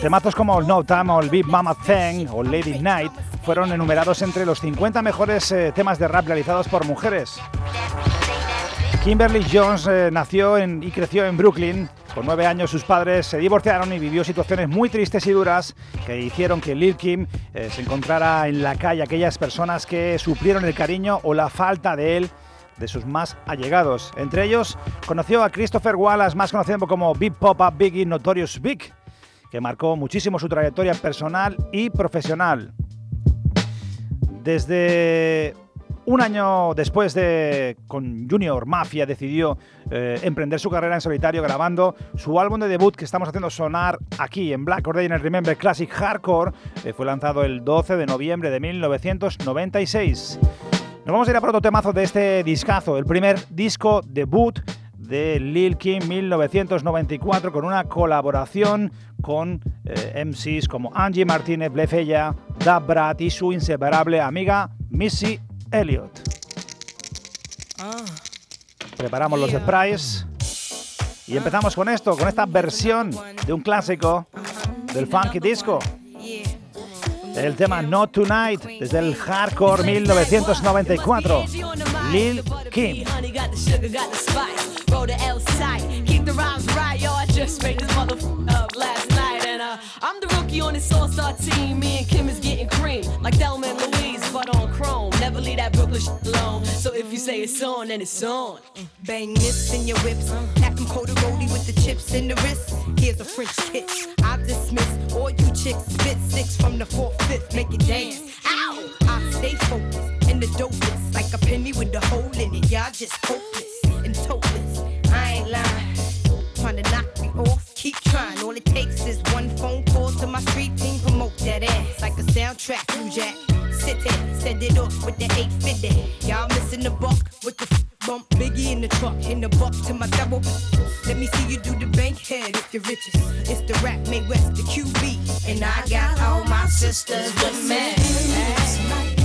[SPEAKER 2] Temazos como No Time el Big Mama Thing o Lady Night fueron enumerados entre los 50 mejores eh, temas de rap realizados por mujeres. Kimberly Jones eh, nació y creció en Brooklyn. Con nueve años sus padres se divorciaron y vivió situaciones muy tristes y duras que hicieron que Lil Kim eh, se encontrara en la calle aquellas personas que suplieron el cariño o la falta de él de sus más allegados. Entre ellos conoció a Christopher Wallace, más conocido como Big Papa Biggie Notorious Big, marcó muchísimo su trayectoria personal y profesional. Desde un año después de con Junior Mafia decidió eh, emprender su carrera en solitario grabando su álbum de debut que estamos haciendo sonar aquí en Black Order en el Remember Classic Hardcore. eh, fue lanzado el 12 de noviembre de 1996. Nos vamos a ir a otro temazo de este discazo, el primer disco debut de Lil Kim 1994 con una colaboración con eh, MCs como Angie Martínez Blefella, Da Brat y su inseparable amiga Missy Elliott. Preparamos los sprays y empezamos con esto, con esta versión de un clásico del funky disco. El tema Not Tonight desde el Hardcore 1994. Lil Kim.
[SPEAKER 11] The L. Keep the rhymes right, yo. I just made this motherfucker up last night. And uh, I'm the rookie on this all star team. Me and Kim is getting cream. Like Thelma and Louise, but on chrome. Never leave that Brooklyn shit alone. So if you say it's on, then it's on.
[SPEAKER 12] Bang this in your whips. Pack 'em cold with the chips in the wrist. Here's a French kiss. I dismiss all you chicks. Spit six from the fourth, fifth. Make it dance. Ow! I stay focused and the dopest. Like a penny with a hole in it. Y'all just hopeless Trying to knock me off. Keep trying. All it takes is one phone call to my street team. Promote that ass like a soundtrack. You jack. Sit there, send it off with the 850. Y'all missing the buck with the f- bump. Biggie in the truck, in the buck to my double. Let me see you do the bank head if you're riches. It's the rap made west, the QB. And I got all my sisters with me.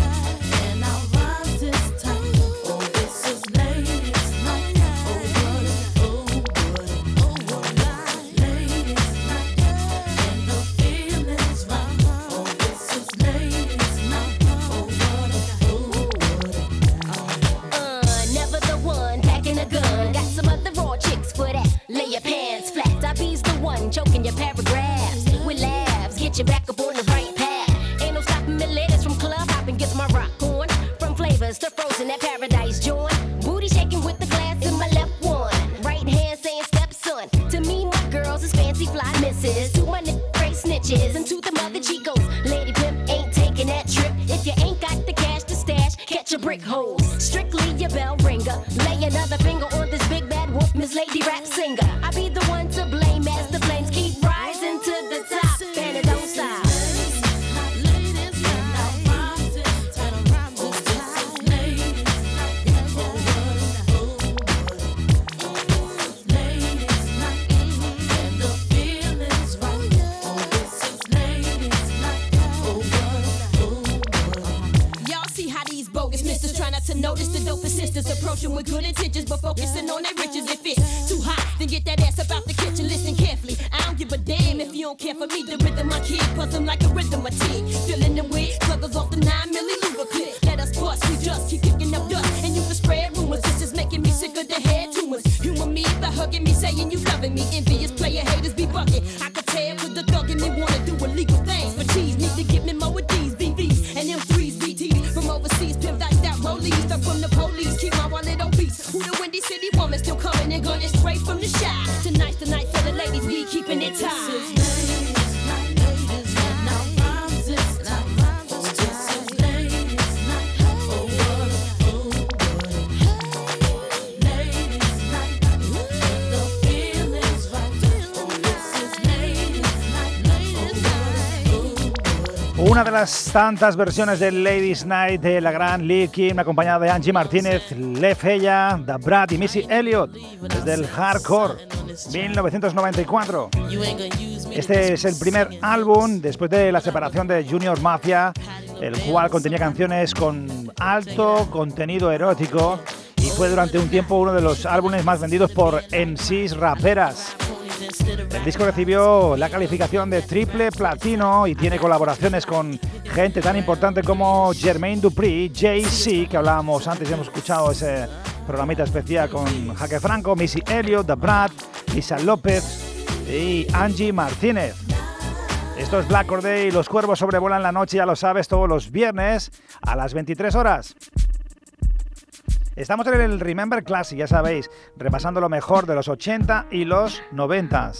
[SPEAKER 13] Your paragraphs. With laughs, get you back up on the right path. Ain't no stopping me, ladies from club hopping, gets my rock on. From flavors to frozen, that paradise
[SPEAKER 2] tantas versiones del Ladies Night de la gran Lee Kim, acompañada de Angie Martínez, Lef Ella, Da Brad y Missy Elliott, desde el Hardcore, 1994. Este es el primer álbum después de la separación de Junior Mafia, el cual contenía canciones con alto contenido erótico y fue durante un tiempo uno de los álbumes más vendidos por MCs raperas. El disco recibió la calificación de triple platino y tiene colaboraciones con gente tan importante como Jermaine Dupri, Jay-Z, que hablábamos antes y hemos escuchado ese programita especial con Jaque Franco, Missy Elliott, The Brad, Lisa López y Angie Martínez. Esto es Black Corday y los cuervos sobrevuelan la noche, ya lo sabes, todos los viernes a las 23 horas. Estamos en el Remember Classic, ya sabéis, repasando lo mejor de los 80 y los 90.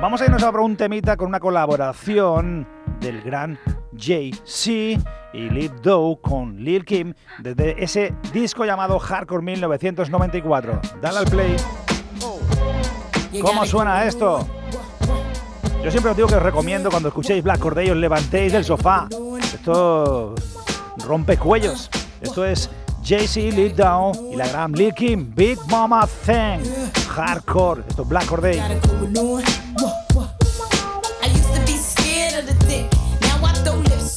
[SPEAKER 2] Vamos a irnos a un temita con una colaboración del gran Jay-Z y Lil Doe con Lil Kim desde ese disco llamado Hardcore 1994. Dale al play. ¿Cómo suena esto? Yo siempre os digo que os recomiendo cuando escuchéis Black Corday os levantéis del sofá. Esto rompe cuellos. Esto es Jay-Z, Lil Down y la gran Lil Kim, Big Mama Thing, Hardcore. Esto es Black Corday.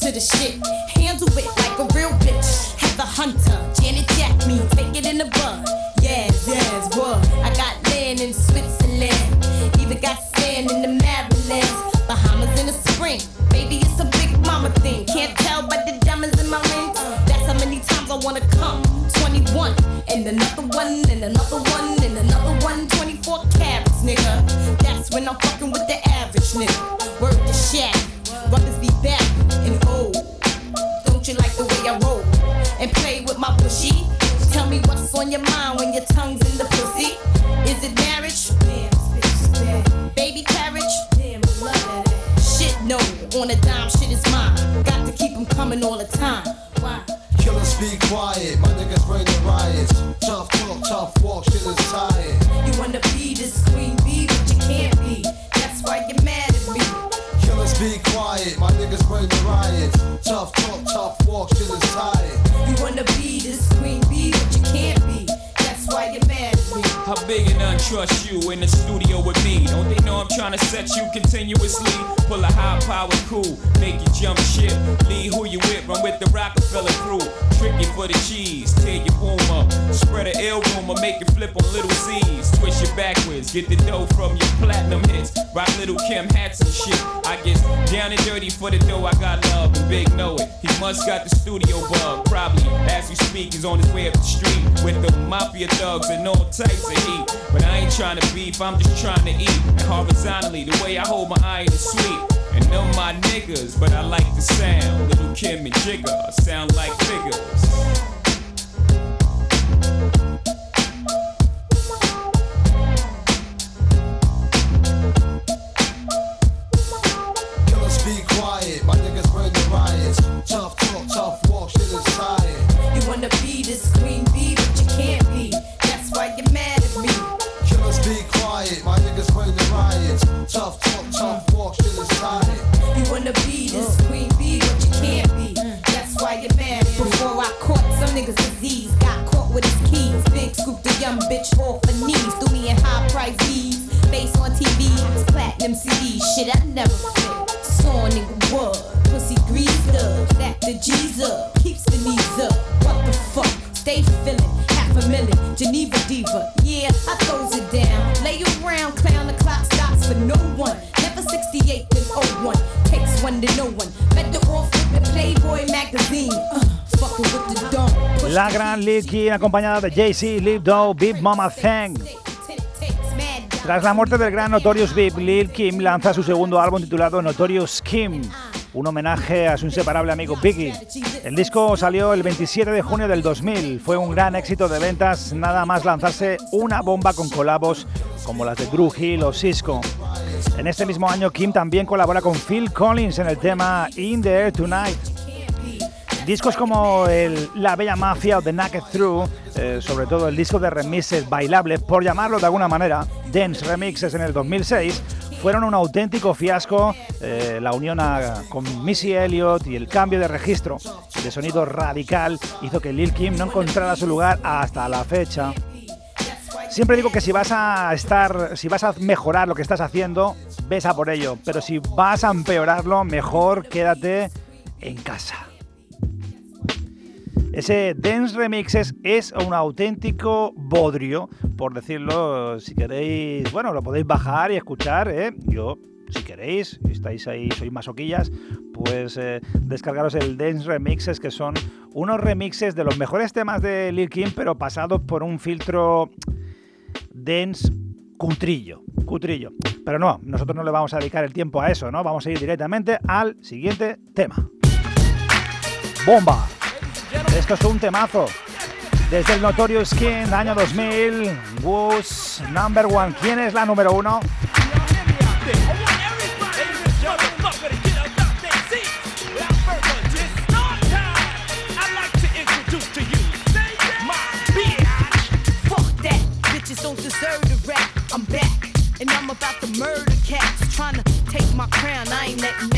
[SPEAKER 12] To the shit. Handle it like a real bitch. Have a hunter, Janet Jack me, take it in the bud. Yes, yes, what? I got land in Switzerland. Even got sand in the Maryland. Bahamas in the spring. Baby, it's a big mama thing. Can't tell by the diamonds in my ring. That's how many times I wanna come. 20 one and another one and another one. 24 carats, nigga. That's when I'm fucking with the average nigga. And play with my pussy. Tell me what's on your mind when your tongue's in the pussy. Is it marriage? Damn, this bitch is bad. Baby carriage? Damn, love that. Shit, no. On a dime, shit is mine. Got to keep 'em coming all the time. Why?
[SPEAKER 14] Killers be quiet, my niggas bring the riots. Tough talk, tough walk, shit is tired.
[SPEAKER 12] You wanna be this queen bee, but you can't be. That's why you're mad at me.
[SPEAKER 14] Killers be quiet, my niggas bring the riots. Tough talk,
[SPEAKER 9] untrust you in the studio with me? Don't they know I'm trying to set you continuously? Pull a high power crew, make you jump ship. Lead who you with, run with the Rockefeller crew. Trick you for the cheese, tear your boom up. Spread a ill rumor, make it flip on little Z's. Twist you backwards, get the dough from your platinum hits. Rock little Kim hats and shit. I get down and dirty for the dough, I got love, and Big know it. He must got the studio bug. Probably, as we speak, he's on his way up the street with the mafia thugs and all types of heat. But I ain't trying to beef, I'm just trying to eat. Horizontally, the way I hold my iron is sweet. And them my niggas, but I like the sound. Little Kim and Jigga sound like figures.
[SPEAKER 12] Young bitch off her knees. Threw me in high price V's. Face on TV, platinum CDs. Shit, I never. Saw a nigga? Pussy greased up. That the up.
[SPEAKER 2] La gran Lil Kim acompañada de Jay-Z, Lil Doe, Big Mama Thang. Tras la muerte del gran Notorious Big, Lil Kim lanza su segundo álbum titulado Notorious Kim, un homenaje a su inseparable amigo Biggie. El disco salió el 27 de junio del 2000, fue un gran éxito de ventas, nada más lanzarse una bomba con colabos como las de Drew Hill o Cisco. En este mismo año, Kim también colabora con Phil Collins en el tema In the Air Tonight. Discos como La Bella Mafia o The Naked Through, eh, sobre todo el disco de remixes bailables, por llamarlo de alguna manera, Dance Remixes en el 2006, fueron un auténtico fiasco. eh, la unión con Missy Elliott y el cambio de registro de sonido radical hizo que Lil Kim no encontrara su lugar hasta la fecha. Siempre digo que si vas a estar, si vas a mejorar lo que estás haciendo, ves a por ello. Pero si vas a empeorarlo, mejor quédate en casa. Ese Dance Remixes es un auténtico bodrio, por decirlo, si queréis, bueno, lo podéis bajar y escuchar, ¿eh? Yo, si queréis, estáis ahí, sois masoquillas, pues eh, descargaros el Dance Remixes, que son unos remixes de los mejores temas de Lil Kim, pero pasados por un filtro dance cutrillo, cutrillo. Pero no, nosotros no le vamos a dedicar el tiempo a eso, ¿no? Vamos a ir directamente al siguiente tema. ¡Bomba! Esto es un temazo. Desde el Notorious Skin, año 2000, Woos Number One. ¿Quién es la número uno?
[SPEAKER 12] I'm back, and I'm about to murder cats. Trying to take my crown, I ain't letting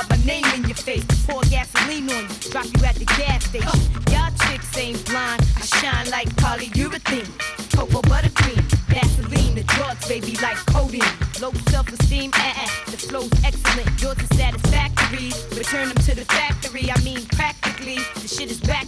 [SPEAKER 12] wire. My name in your face. Pour gasoline on you. Drop you at the gas station. Y'all chicks ain't blind. I shine like polyurethane. Cocoa buttercream. Vaseline. The drugs, baby, like codeine. Low self-esteem, eh. The flow's excellent. Yours is satisfactory. Return them to the factory. I mean, practically. The shit is back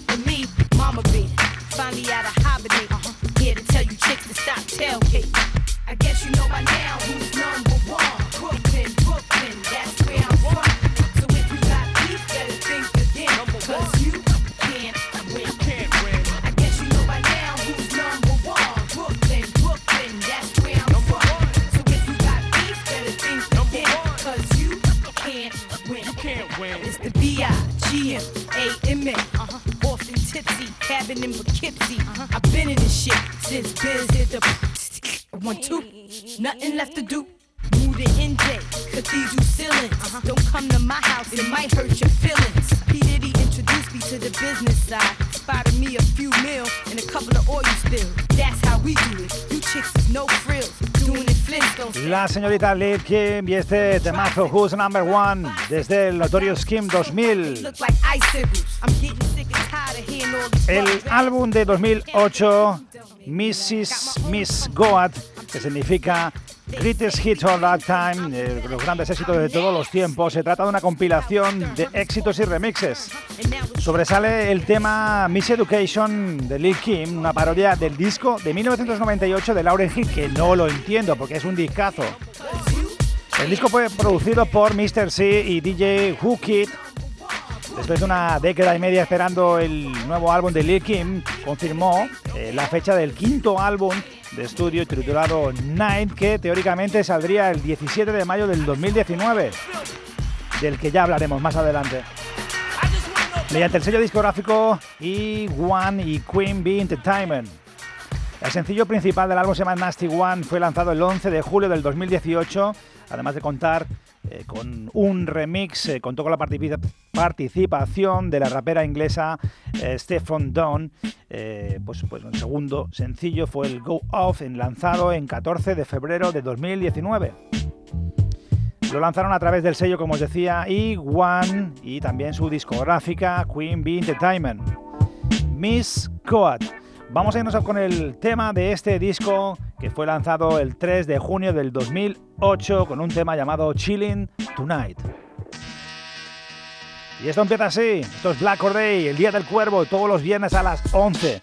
[SPEAKER 12] one, two. Nothing left to do. Move to NJ, cathedral ceilings. Uh-huh. Don't come to my house, it might hurt your feelings. P. Diddy introduced me to the business side. Spotted me a few mil and a couple of oil spills. That's how we do it. You chicks is no frills. Doing it.
[SPEAKER 2] La señorita Lil Kim y este temazo Who's Number One desde el Notorious Kim 2000.
[SPEAKER 12] Look like icicles. I'm getting sick and tired of hearing all this
[SPEAKER 2] El álbum de 2008, Mrs. Miss Goat, que significa Greatest Hits of That Time, eh, los grandes éxitos de todos los tiempos, se trata de una compilación de éxitos y remixes. Sobresale el tema Miss Education de Lil Kim, una parodia del disco de 1998 de Lauryn Hill, que no lo entiendo porque es un discazo. El disco fue producido por Mr. C y DJ Who Kid. Después de una década y media esperando el nuevo álbum de Lil Kim, confirmó eh, la fecha del quinto álbum de estudio titulado Night, que teóricamente saldría el 17 de mayo del 2019, del que ya hablaremos más adelante. Mediante el sello discográfico E1 y Queen Bee Entertainment. El sencillo principal del álbum se llama Nasty One, fue lanzado el 11 de julio del 2018, además de contar eh, con un remix, eh, contó con la partici- participación de la rapera inglesa eh, Stephon Dawn. Eh, pues, pues el segundo sencillo fue el Go Off, lanzado en 14 de febrero de 2019. Lo lanzaron a través del sello, como os decía, E1 y también su discográfica Queen Bee Entertainment. Miss Coat. Vamos a irnos con el tema de este disco que fue lanzado el 3 de junio del 2008 con un tema llamado Chilling Tonight. Y esto empieza así, esto es Black Day, el Día del Cuervo, todos los viernes a las 11.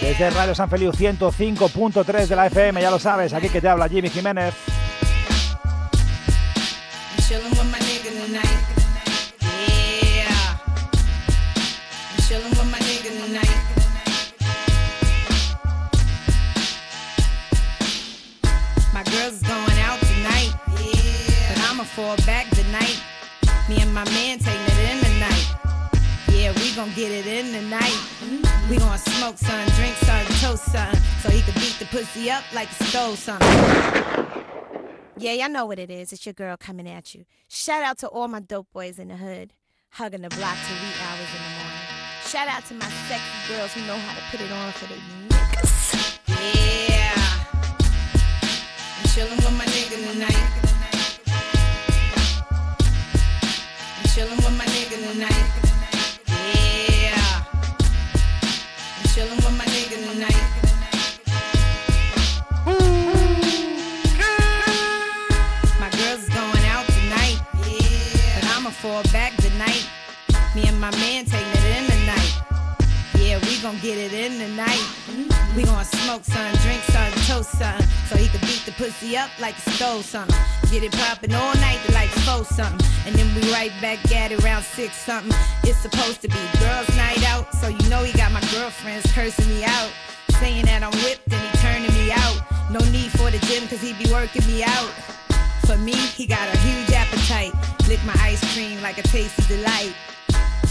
[SPEAKER 2] Desde Radio San Feliu 105.3 de la FM, ya lo sabes, aquí que te habla Jimmy Jiménez.
[SPEAKER 12] Fall back tonight. Me and my man taking it in tonight. Yeah, we gon' get it in tonight. We gon' smoke some, drink some, toast some. So he can beat the pussy up like he stole something.
[SPEAKER 15] Yeah, y'all know what it is. It's your girl coming at you. Shout out to all my dope boys in the hood, hugging the block till wee hours in the morning. Shout out to my sexy girls who know how to put it on for their niggas.
[SPEAKER 12] Yeah. I'm chillin' with my nigga tonight. Chillin' with my nigga tonight. Yeah. I'm chillin' with my nigga tonight. My girls going out tonight. Yeah. But I'ma fall back tonight. Me and my man taking it in tonight. Yeah, we gon' get it in tonight. We gon' smoke some, drink some, toast something. So he could beat the pussy up like a stole something. Get it poppin' all night to like four something. And then we right back at it around six something. It's supposed to be girls' night out. So you know he got my girlfriends cursing me out. Saying that I'm whipped and he turning me out. No need for the gym cause he be working me out. For me, he got a huge appetite. Lick my ice cream like a tasty delight.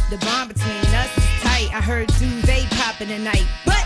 [SPEAKER 12] The bond between us is tight. I heard duvet popping tonight. But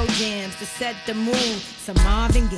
[SPEAKER 12] Slow jams to set the mood. Some Marvin Gaye,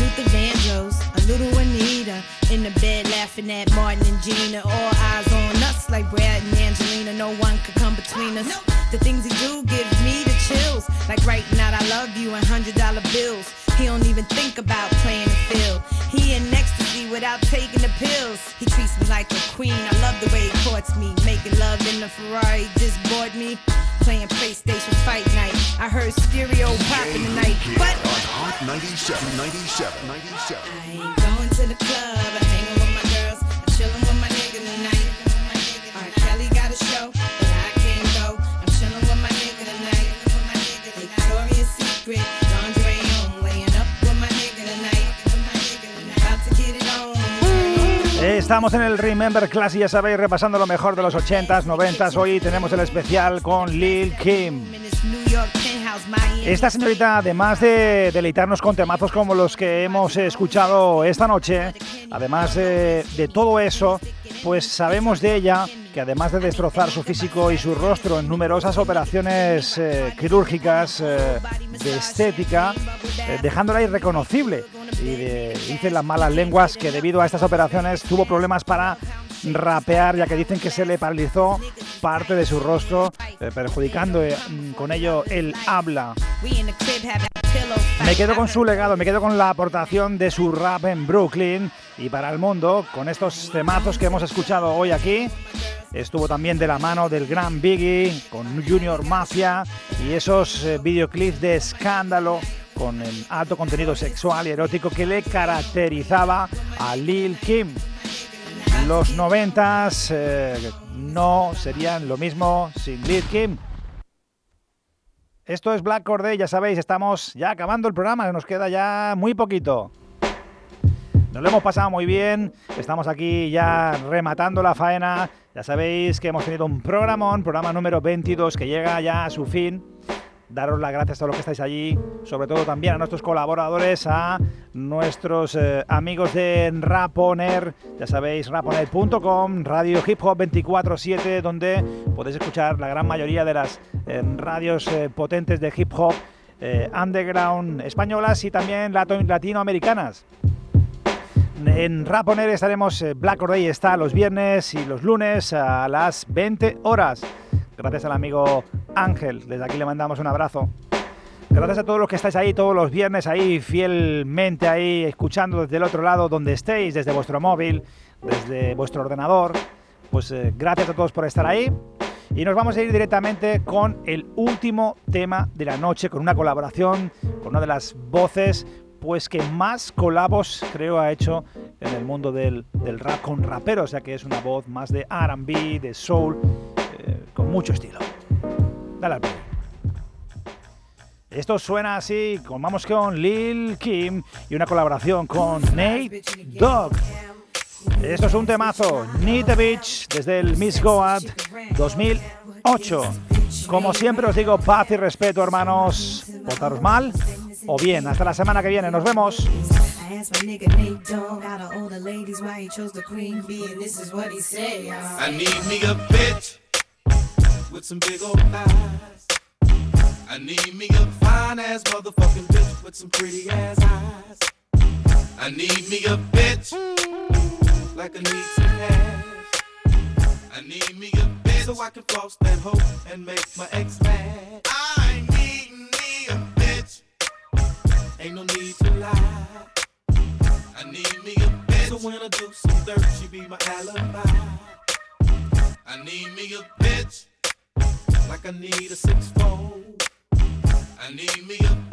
[SPEAKER 12] Luther Vandross, a little Anita. In the bed laughing at Martin and Gina. All eyes on us like Brad and Angelina. No one could come between us. The things he do give me the chills. Like writing out I love you and hundred dollar bills. He don't even think about playing the field. He in ecstasy without taking the pills. He treats me like a queen. I love the way he courts me. Making love in the Ferrari just bored me. Playing PlayStation Fight Night. I heard stereo popping tonight. But
[SPEAKER 16] Hot 97, 97, 97.
[SPEAKER 12] I ain't going to the club.
[SPEAKER 2] Estamos en el Remember Class y ya sabéis, repasando lo mejor de los 80s, 90s. Hoy tenemos el especial con Lil Kim. Esta señorita, además de deleitarnos con temazos como los que hemos escuchado esta noche, además de, de todo eso, pues sabemos de ella que además de destrozar su físico y su rostro en numerosas operaciones eh, quirúrgicas eh, de estética, eh, dejándola irreconocible. Y de- dicen las malas lenguas que debido a estas operaciones tuvo problemas para rapear, ya que dicen que se le paralizó parte de su rostro, eh, perjudicando eh, con ello el habla. Me quedo con su legado, me quedo con la aportación de su rap en Brooklyn y para el mundo, con estos temazos que hemos escuchado hoy aquí. Estuvo también de la mano del gran Biggie, con Junior Mafia y esos eh, videoclips de escándalo con el alto contenido sexual y erótico que le caracterizaba a Lil Kim. Los noventas eh, no serían lo mismo sin Lil Kim. Esto es Black Corday, ya sabéis, estamos ya acabando el programa, nos queda ya muy poquito. Nos lo hemos pasado muy bien, estamos aquí ya rematando la faena. Ya sabéis que hemos tenido un programón, programa número 22 que llega ya a su fin. Daros las gracias a todos los que estáis allí, sobre todo también a nuestros colaboradores, a nuestros eh, amigos de Raponer, ya sabéis, raponer.com, Radio Hip Hop 24-7, donde podéis escuchar la gran mayoría de las eh, radios eh, potentes de hip hop underground españolas y también latinoamericanas. En Raponer estaremos, Black or Day está los viernes y los lunes a las 20 horas. Gracias al amigo Ángel, desde aquí le mandamos un abrazo. Gracias a todos los que estáis ahí todos los viernes, ahí fielmente ahí, escuchando desde el otro lado, donde estéis, desde vuestro móvil, desde vuestro ordenador. Pues eh, gracias a todos por estar ahí. Y nos vamos a ir directamente con el último tema de la noche, con una colaboración con una de las voces pues que más colabos creo ha hecho en el mundo del, del rap con raperos, ya que es una voz más de RB, de soul, eh, con mucho estilo. Dale al play. Esto suena así, con- vamos con Lil Kim y una colaboración con Nate Dogg. Esto es un temazo, Need a Beach, desde el Miss Goat 2008. Como siempre os digo, paz y respeto, hermanos. Portaros mal o bien. Hasta la semana que viene. Nos vemos.
[SPEAKER 17] The the
[SPEAKER 18] with some big old eyes. I need me a fine ass motherfucking bitch with some pretty ass eyes. I need me a bitch like I need some ass. I need me a bitch so I can floss that hoe and make my ex mad. I need me a bitch. Ain't no need to lie. I need me a bitch so when I do some dirt, she be my alibi. I need me a bitch like I need a six phone. I need me a bed.